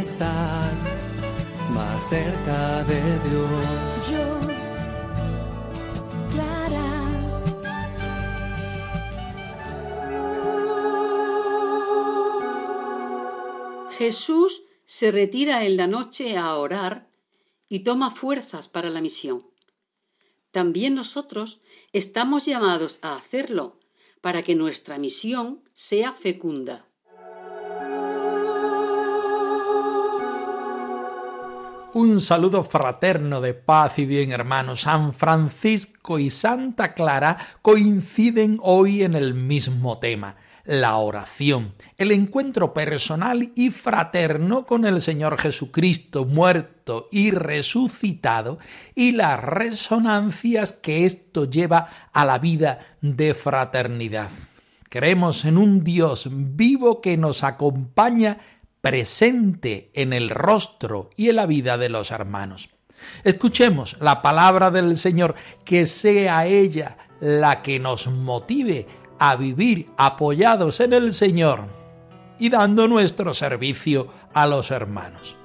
Estar más cerca de Dios. Yo, Clara. Jesús se retira en la noche a orar y toma fuerzas para la misión. También nosotros estamos llamados a hacerlo para que nuestra misión sea fecunda. Un saludo fraterno de paz y bien hermanos. San Francisco y Santa Clara coinciden hoy en el mismo tema, la oración, el encuentro personal y fraterno con el Señor Jesucristo muerto y resucitado y las resonancias que esto lleva a la vida de fraternidad. Creemos en un Dios vivo que nos acompaña presente en el rostro y en la vida de los hermanos. Escuchemos la palabra del Señor, que sea ella la que nos motive a vivir apoyados en el Señor y dando nuestro servicio a los hermanos.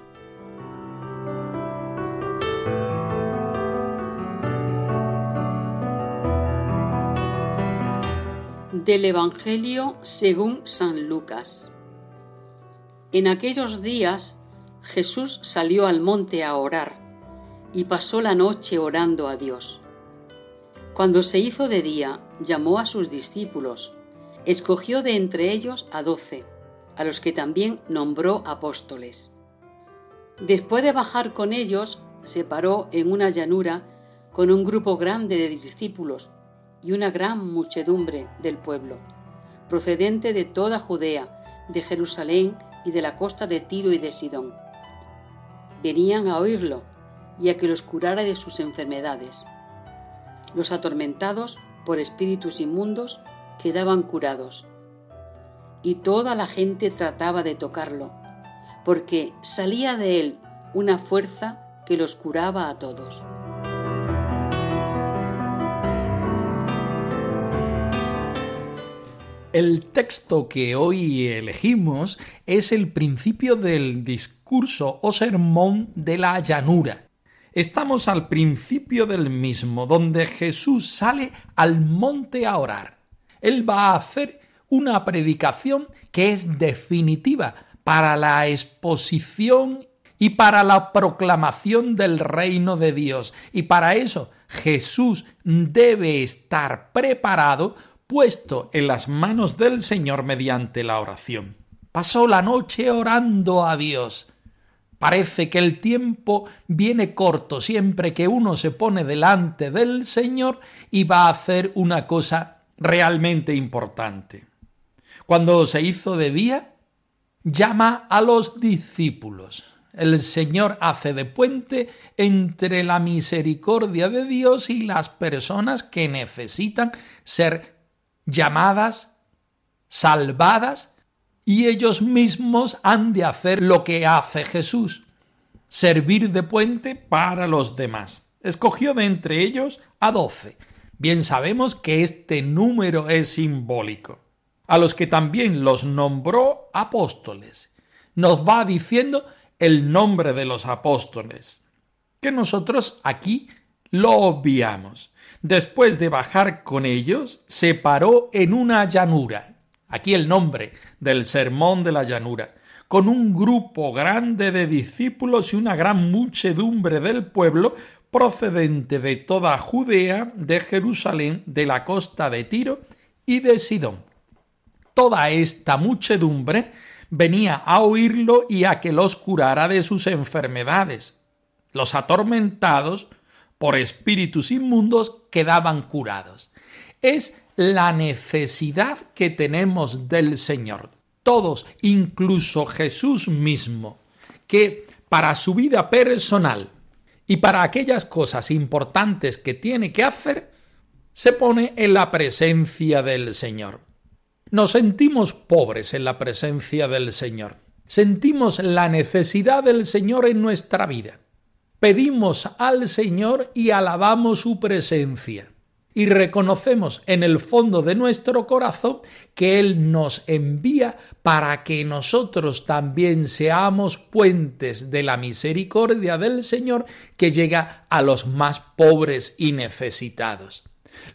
Del Evangelio según San Lucas. En aquellos días Jesús salió al monte a orar y pasó la noche orando a Dios. Cuando se hizo de día, llamó a sus discípulos, escogió de entre ellos a doce, a los que también nombró apóstoles. Después de bajar con ellos, se paró en una llanura con un grupo grande de discípulos y una gran muchedumbre del pueblo, procedente de toda Judea, de Jerusalén y de la costa de Tiro y de Sidón. Venían a oírlo y a que los curara de sus enfermedades. Los atormentados por espíritus inmundos quedaban curados. Y toda la gente trataba de tocarlo, porque salía de él una fuerza que los curaba a todos. El texto que hoy elegimos es el principio del discurso o sermón de la llanura. Estamos al principio del mismo, donde Jesús sale al monte a orar. Él va a hacer una predicación que es definitiva para la exposición y para la proclamación del reino de Dios. Y para eso Jesús debe estar preparado puesto en las manos del Señor mediante la oración. Pasó la noche orando a Dios. Parece que el tiempo viene corto siempre que uno se pone delante del Señor y va a hacer una cosa realmente importante. Cuando se hizo de día, llama a los discípulos. El Señor hace de puente entre la misericordia de Dios y las personas que necesitan ser llamadas, salvadas, y ellos mismos han de hacer lo que hace Jesús, servir de puente para los demás. Escogió de entre ellos a doce. Bien sabemos que este número es simbólico, a los que también los nombró apóstoles. Nos va diciendo el nombre de los apóstoles, que nosotros aquí lo obviamos. Después de bajar con ellos, se paró en una llanura. Aquí el nombre del sermón de la llanura con un grupo grande de discípulos y una gran muchedumbre del pueblo procedente de toda Judea, de Jerusalén, de la costa de Tiro y de Sidón. Toda esta muchedumbre venía a oírlo y a que los curara de sus enfermedades. Los atormentados por espíritus inmundos quedaban curados. Es la necesidad que tenemos del Señor. Todos, incluso Jesús mismo, que para su vida personal y para aquellas cosas importantes que tiene que hacer, se pone en la presencia del Señor. Nos sentimos pobres en la presencia del Señor. Sentimos la necesidad del Señor en nuestra vida. Pedimos al Señor y alabamos su presencia. Y reconocemos en el fondo de nuestro corazón que Él nos envía para que nosotros también seamos puentes de la misericordia del Señor que llega a los más pobres y necesitados.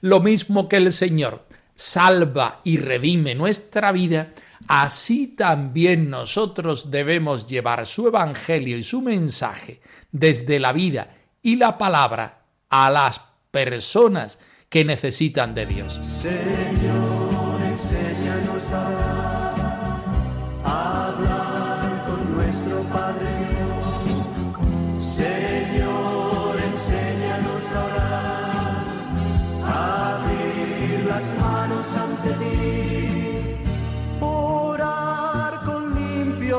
Lo mismo que el Señor salva y redime nuestra vida, así también nosotros debemos llevar su Evangelio y su mensaje desde la vida y la palabra a las personas que necesitan de Dios.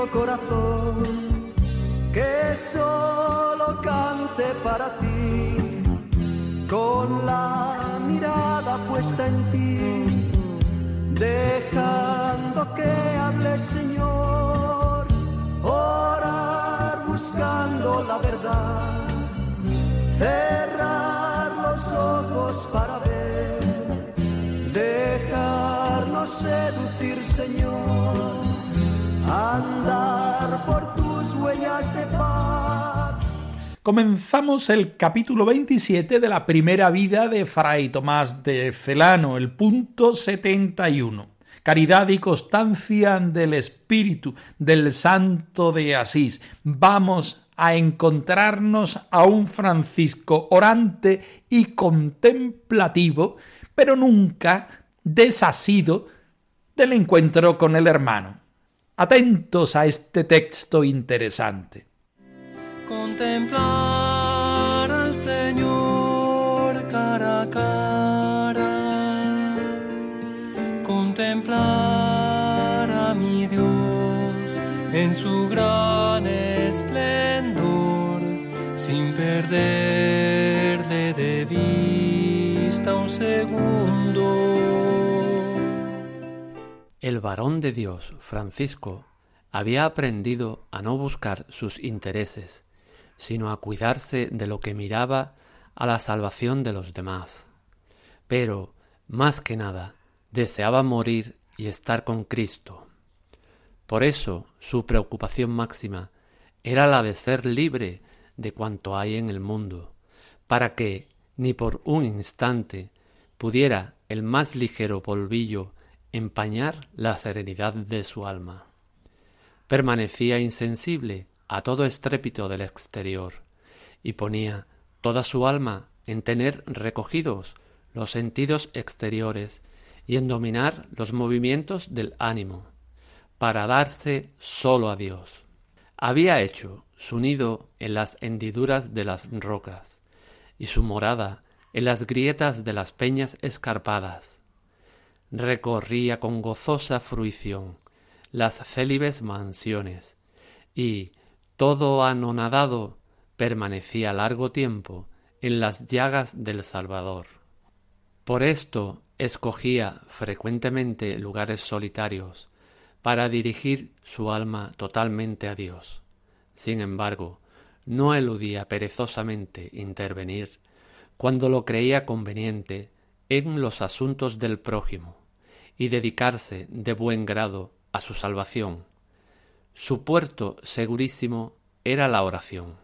Corazón, que solo cante para ti, con la puesta en ti, dejando que hable Señor, orar buscando la verdad, cerrar los ojos para ver, dejarnos seducir Señor, andar por tus huellas de paz comenzamos el capítulo 27 de la primera vida de Fray Tomás de Celano, el punto 71. Caridad y constancia del Espíritu del Santo de Asís. Vamos a encontrarnos a un Francisco orante y contemplativo, pero nunca desasido del encuentro con el hermano. Atentos a este texto interesante contemplar al Señor cara a cara, contemplar a mi Dios en su gran esplendor, sin perderle de vista un segundo. El varón de Dios, Francisco, había aprendido a no buscar sus intereses, sino a cuidarse de lo que miraba a la salvación de los demás. Pero, más que nada, deseaba morir y estar con Cristo. Por eso su preocupación máxima era la de ser libre de cuanto hay en el mundo, para que, ni por un instante, pudiera el más ligero polvillo empañar la serenidad de su alma. Permanecía insensible a todo estrépito del exterior, y ponía toda su alma en tener recogidos los sentidos exteriores y en dominar los movimientos del ánimo, para darse sólo a Dios. Había hecho su nido en las hendiduras de las rocas, y su morada en las grietas de las peñas escarpadas. Recorría con gozosa fruición las célibes mansiones, y, todo anonadado, permanecía largo tiempo en las llagas del Salvador. Por esto escogía frecuentemente lugares solitarios para dirigir su alma totalmente a Dios. Sin embargo, no eludía perezosamente intervenir cuando lo creía conveniente en los asuntos del prójimo y dedicarse de buen grado a su salvación su puerto segurísimo era la oración,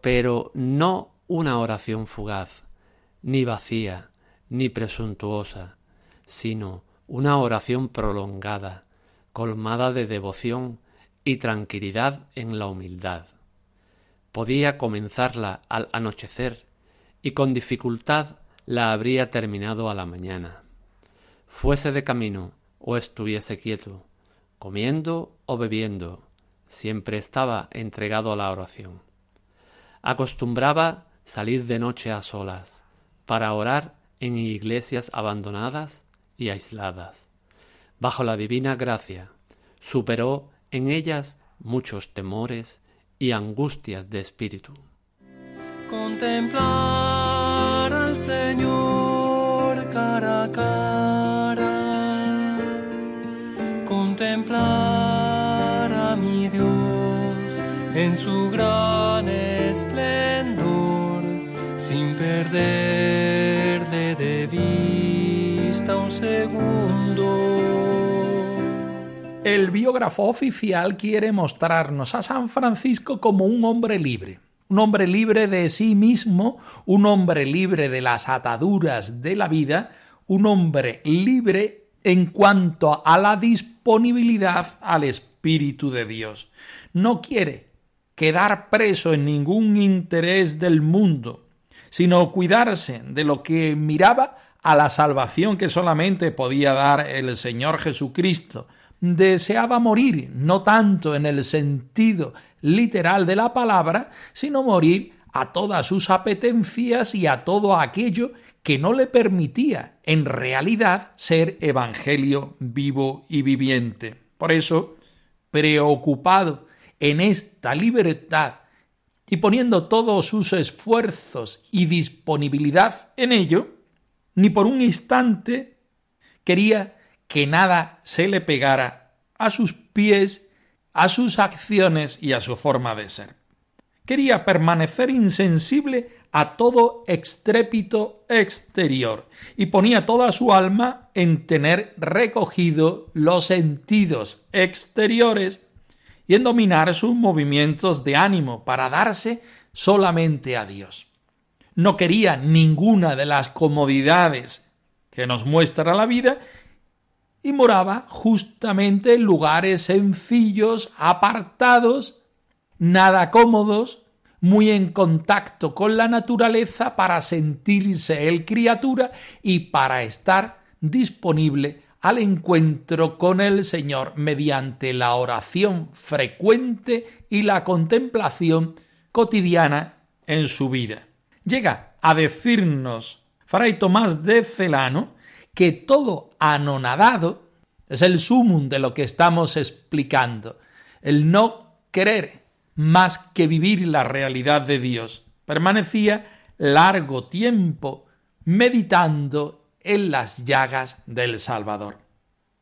pero no una oración fugaz, ni vacía, ni presuntuosa, sino una oración prolongada, colmada de devoción y tranquilidad en la humildad. Podía comenzarla al anochecer y con dificultad la habría terminado a la mañana. Fuese de camino o estuviese quieto, comiendo o bebiendo, siempre estaba entregado a la oración. Acostumbraba salir de noche a solas, para orar en iglesias abandonadas y aisladas. Bajo la divina gracia, superó en ellas muchos temores y angustias de espíritu. Contemplar al Señor contemplar a mi Dios en su gran esplendor, sin perderle de vista un segundo. El biógrafo oficial quiere mostrarnos a San Francisco como un hombre libre, un hombre libre de sí mismo, un hombre libre de las ataduras de la vida, un hombre libre en cuanto a la disponibilidad al Espíritu de Dios. No quiere quedar preso en ningún interés del mundo, sino cuidarse de lo que miraba a la salvación que solamente podía dar el Señor Jesucristo, deseaba morir, no tanto en el sentido literal de la palabra, sino morir a todas sus apetencias y a todo aquello que no le permitía en realidad ser evangelio vivo y viviente. Por eso, preocupado en esta libertad y poniendo todos sus esfuerzos y disponibilidad en ello, ni por un instante quería que nada se le pegara a sus pies, a sus acciones y a su forma de ser. Quería permanecer insensible a todo estrépito exterior y ponía toda su alma en tener recogido los sentidos exteriores y en dominar sus movimientos de ánimo para darse solamente a Dios. No quería ninguna de las comodidades que nos muestra la vida y moraba justamente en lugares sencillos, apartados, nada cómodos, muy en contacto con la naturaleza para sentirse el criatura y para estar disponible al encuentro con el Señor mediante la oración frecuente y la contemplación cotidiana en su vida. Llega a decirnos Fray Tomás de Celano que todo anonadado es el sumum de lo que estamos explicando, el no querer más que vivir la realidad de Dios. Permanecía largo tiempo meditando en las llagas del Salvador.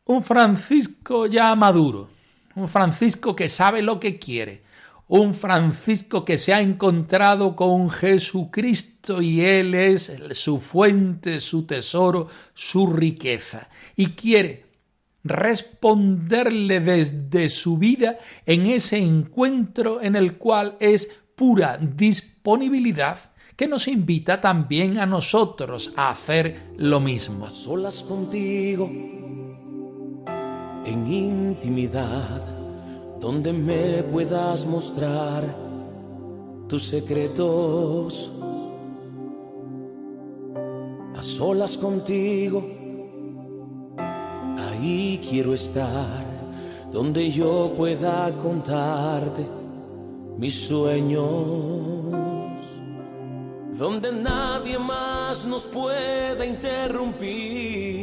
Un Francisco ya maduro, un Francisco que sabe lo que quiere, un Francisco que se ha encontrado con Jesucristo y Él es su fuente, su tesoro, su riqueza. Y quiere responderle desde su vida en ese encuentro en el cual es pura disponibilidad que nos invita también a nosotros a hacer lo mismo. solas contigo, en intimidad donde me puedas mostrar tus secretos. A solas contigo, ahí quiero estar, donde yo pueda contarte mis sueños, donde nadie más nos pueda interrumpir.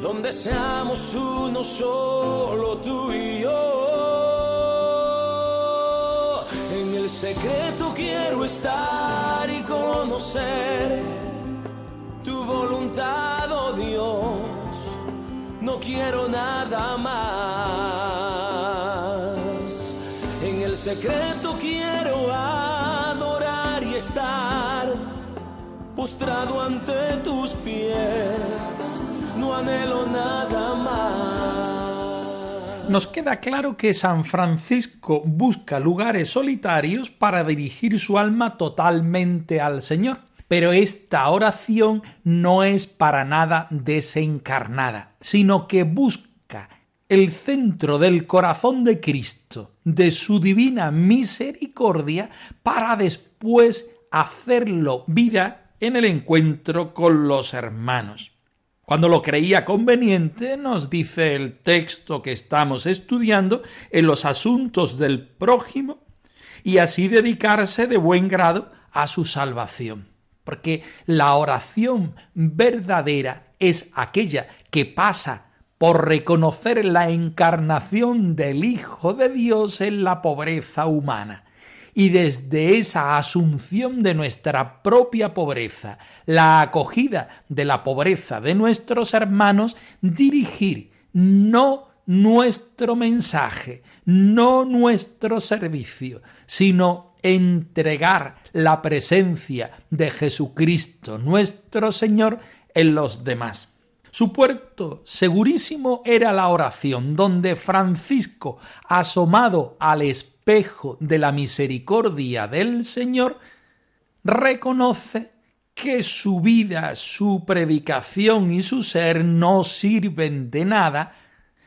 Donde seamos uno solo tú y yo. En el secreto quiero estar y conocer tu voluntad, quiero nada más. En el secreto quiero adorar y estar postrado ante tus pies no anhelo nada más. Nos queda claro que San Francisco busca lugares solitarios para dirigir su alma totalmente al Señor. Pero esta oración no es para nada desencarnada, sino que busca el centro del corazón de Cristo, de su divina misericordia, para después hacerlo vida en el encuentro con los hermanos. Cuando lo creía conveniente, nos dice el texto que estamos estudiando, en los asuntos del prójimo y así dedicarse de buen grado a su salvación. Porque la oración verdadera es aquella que pasa por reconocer la encarnación del Hijo de Dios en la pobreza humana. Y desde esa asunción de nuestra propia pobreza, la acogida de la pobreza de nuestros hermanos, dirigir no nuestro mensaje, no nuestro servicio, sino entregar la presencia de Jesucristo nuestro Señor en los demás. Su puerto segurísimo era la oración, donde Francisco, asomado al espejo de la misericordia del Señor, reconoce que su vida, su predicación y su ser no sirven de nada,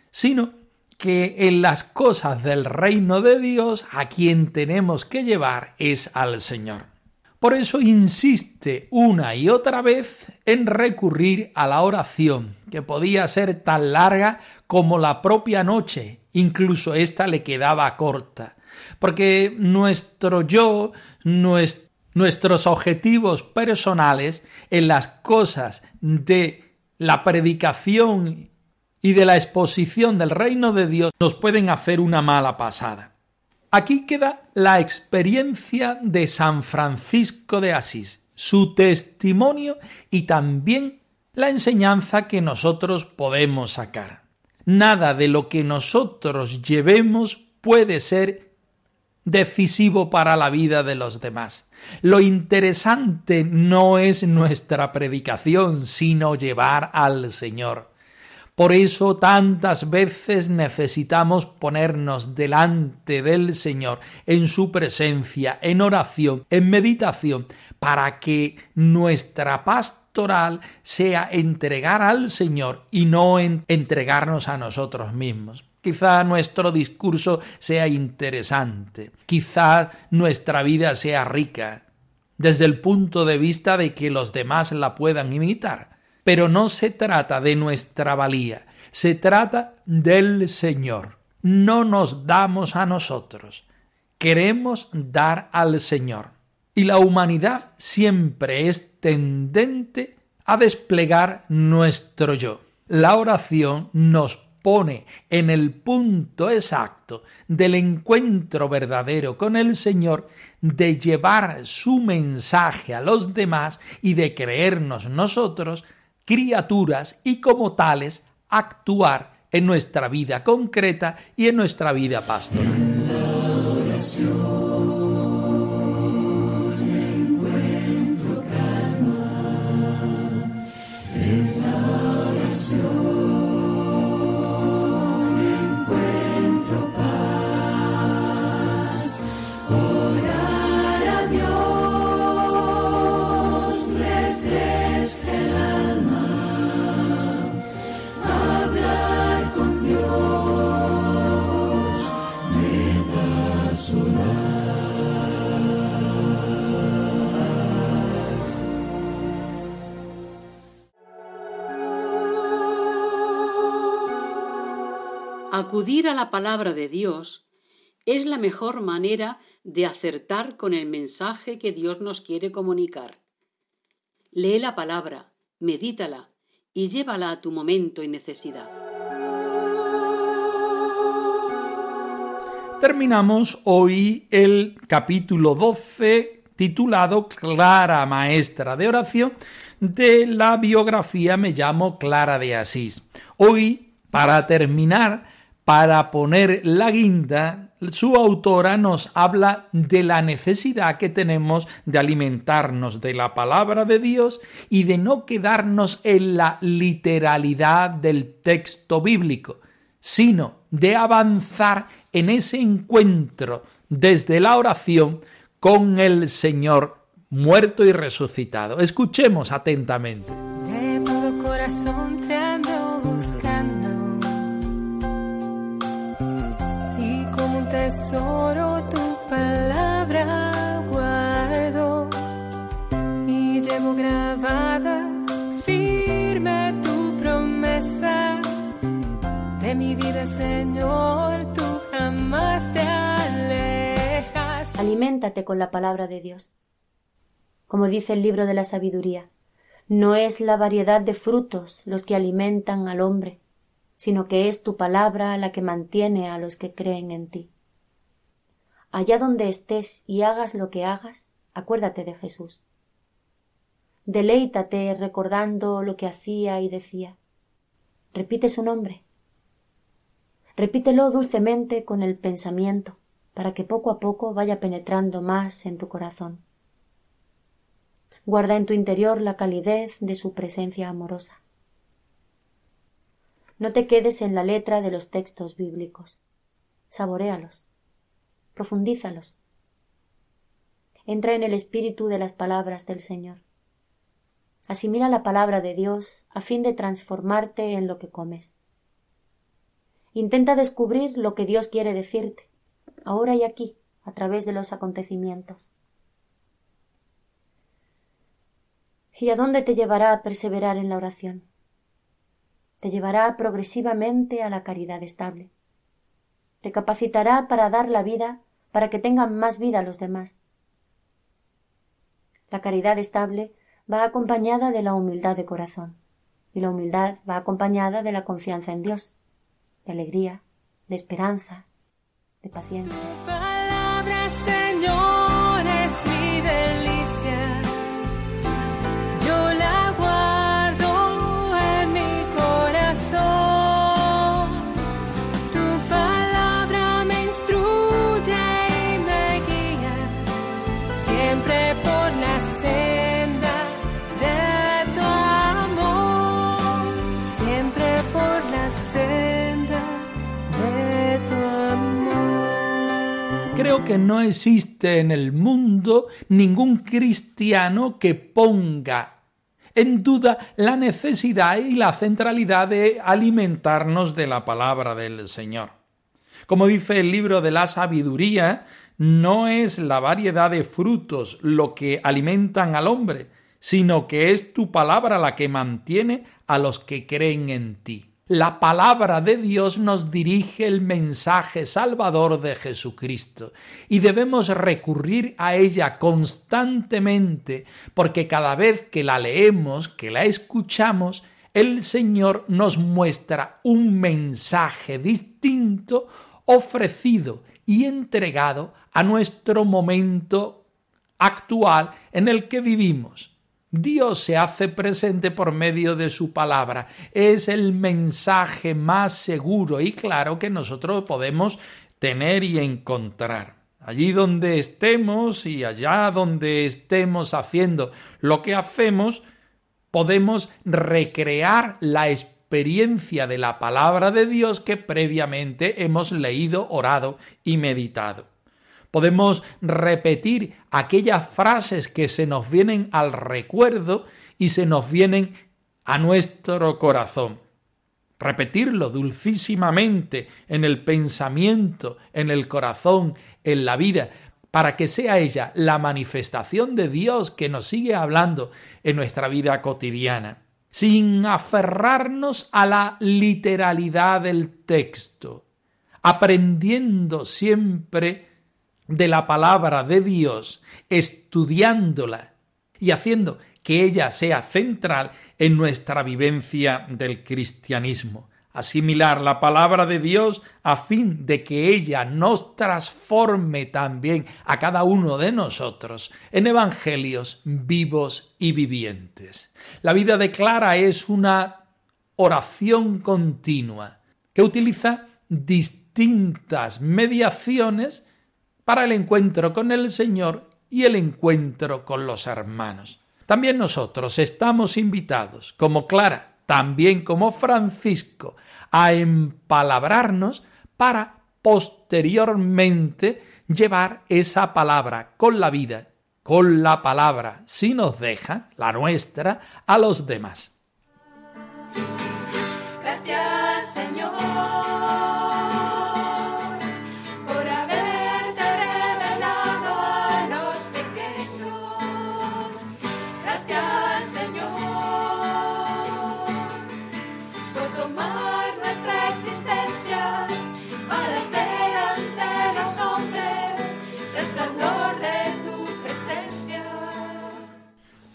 sino que en las cosas del reino de Dios a quien tenemos que llevar es al Señor. Por eso insiste una y otra vez en recurrir a la oración, que podía ser tan larga como la propia noche, incluso ésta le quedaba corta, porque nuestro yo, nuestros objetivos personales en las cosas de la predicación y de la exposición del reino de Dios nos pueden hacer una mala pasada. Aquí queda la experiencia de San Francisco de Asís, su testimonio y también la enseñanza que nosotros podemos sacar. Nada de lo que nosotros llevemos puede ser decisivo para la vida de los demás. Lo interesante no es nuestra predicación, sino llevar al Señor. Por eso tantas veces necesitamos ponernos delante del Señor, en su presencia, en oración, en meditación, para que nuestra pastoral sea entregar al Señor y no entregarnos a nosotros mismos. Quizá nuestro discurso sea interesante, quizá nuestra vida sea rica, desde el punto de vista de que los demás la puedan imitar pero no se trata de nuestra valía, se trata del Señor. No nos damos a nosotros, queremos dar al Señor. Y la humanidad siempre es tendente a desplegar nuestro yo. La oración nos pone en el punto exacto del encuentro verdadero con el Señor, de llevar su mensaje a los demás y de creernos nosotros criaturas y como tales actuar en nuestra vida concreta y en nuestra vida pastoral. Acudir a la palabra de Dios es la mejor manera de acertar con el mensaje que Dios nos quiere comunicar. Lee la palabra, medítala y llévala a tu momento y necesidad. Terminamos hoy el capítulo 12 titulado Clara Maestra de Oración de la biografía Me llamo Clara de Asís. Hoy, para terminar, para poner la guinda, su autora nos habla de la necesidad que tenemos de alimentarnos de la palabra de Dios y de no quedarnos en la literalidad del texto bíblico, sino de avanzar en ese encuentro desde la oración con el Señor muerto y resucitado. Escuchemos atentamente. De todo corazón te tesoro tu palabra guardo y llevo grabada firme tu promesa de mi vida, Señor, tú jamás te alejas. Aliméntate con la palabra de Dios. como dice el libro de la sabiduría. No es la variedad de frutos los que alimentan al hombre, sino que es tu palabra la que mantiene a los que creen en ti. Allá donde estés y hagas lo que hagas, acuérdate de Jesús. Deleítate recordando lo que hacía y decía. Repite su nombre. Repítelo dulcemente con el pensamiento, para que poco a poco vaya penetrando más en tu corazón. Guarda en tu interior la calidez de su presencia amorosa. No te quedes en la letra de los textos bíblicos. Saboréalos. Profundízalos. Entra en el espíritu de las palabras del Señor. Asimila la palabra de Dios a fin de transformarte en lo que comes. Intenta descubrir lo que Dios quiere decirte, ahora y aquí, a través de los acontecimientos. ¿Y a dónde te llevará a perseverar en la oración? Te llevará progresivamente a la caridad estable. Te capacitará para dar la vida para que tengan más vida los demás. La caridad estable va acompañada de la humildad de corazón, y la humildad va acompañada de la confianza en Dios, de alegría, de esperanza, de paciencia. Que no existe en el mundo ningún cristiano que ponga en duda la necesidad y la centralidad de alimentarnos de la palabra del Señor. Como dice el libro de la sabiduría, no es la variedad de frutos lo que alimentan al hombre, sino que es tu palabra la que mantiene a los que creen en ti la palabra de Dios nos dirige el mensaje salvador de Jesucristo y debemos recurrir a ella constantemente porque cada vez que la leemos, que la escuchamos, el Señor nos muestra un mensaje distinto ofrecido y entregado a nuestro momento actual en el que vivimos. Dios se hace presente por medio de su palabra. Es el mensaje más seguro y claro que nosotros podemos tener y encontrar. Allí donde estemos y allá donde estemos haciendo lo que hacemos, podemos recrear la experiencia de la palabra de Dios que previamente hemos leído, orado y meditado. Podemos repetir aquellas frases que se nos vienen al recuerdo y se nos vienen a nuestro corazón. Repetirlo dulcísimamente en el pensamiento, en el corazón, en la vida, para que sea ella la manifestación de Dios que nos sigue hablando en nuestra vida cotidiana, sin aferrarnos a la literalidad del texto, aprendiendo siempre de la palabra de Dios, estudiándola y haciendo que ella sea central en nuestra vivencia del cristianismo. Asimilar la palabra de Dios a fin de que ella nos transforme también a cada uno de nosotros en evangelios vivos y vivientes. La vida de Clara es una oración continua que utiliza distintas mediaciones para el encuentro con el Señor y el encuentro con los hermanos. También nosotros estamos invitados, como Clara, también como Francisco, a empalabrarnos para posteriormente llevar esa palabra con la vida, con la palabra, si nos deja, la nuestra, a los demás.